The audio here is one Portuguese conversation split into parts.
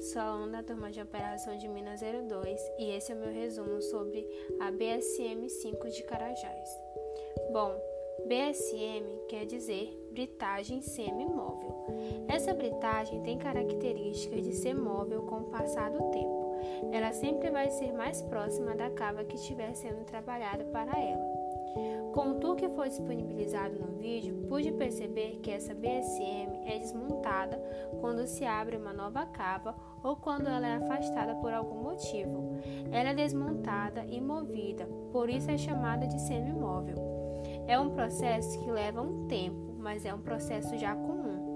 sou aluna da turma de operação de Minas 02 e esse é o meu resumo sobre a BSM 5 de Carajás. Bom, BSM quer dizer britagem semi-móvel. Essa britagem tem características de ser móvel com o passar do tempo. Ela sempre vai ser mais próxima da cava que estiver sendo trabalhada para ela. Com o tour que foi disponibilizado no vídeo, pude perceber que essa BSM é desmontada quando se abre uma nova cava ou quando ela é afastada por algum motivo. Ela é desmontada e movida, por isso é chamada de semimóvel. É um processo que leva um tempo, mas é um processo já comum.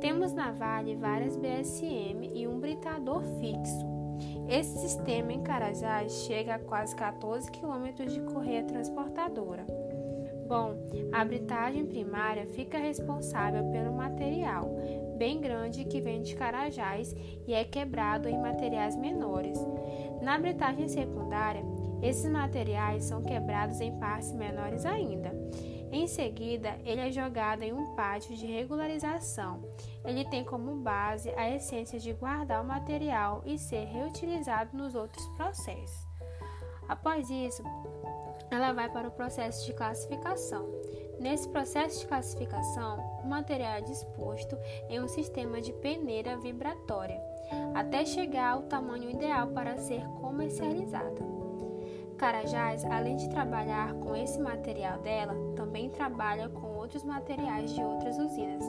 Temos na Vale várias BSM e um britador fixo. Esse sistema em Carajás chega a quase 14 km de correia transportadora. Bom, a britagem primária fica responsável pelo material bem grande que vem de Carajás e é quebrado em materiais menores. Na britagem secundária, esses materiais são quebrados em partes menores ainda. Em seguida, ele é jogado em um pátio de regularização. Ele tem como base a essência de guardar o material e ser reutilizado nos outros processos. Após isso, ela vai para o processo de classificação. Nesse processo de classificação, o material é disposto em um sistema de peneira vibratória, até chegar ao tamanho ideal para ser comercializada. Carajás, além de trabalhar com esse material dela, também trabalha com outros materiais de outras usinas.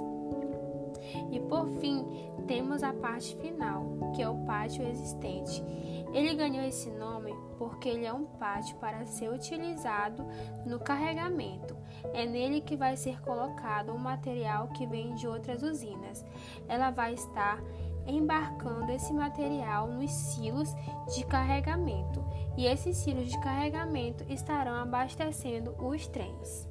E por fim, temos a parte final, que é o pátio existente. Ele ganhou esse nome porque ele é um pátio para ser utilizado no carregamento. É nele que vai ser colocado o material que vem de outras usinas. Ela vai estar embarcando esse material nos silos de carregamento e esses silos de carregamento estarão abastecendo os trens.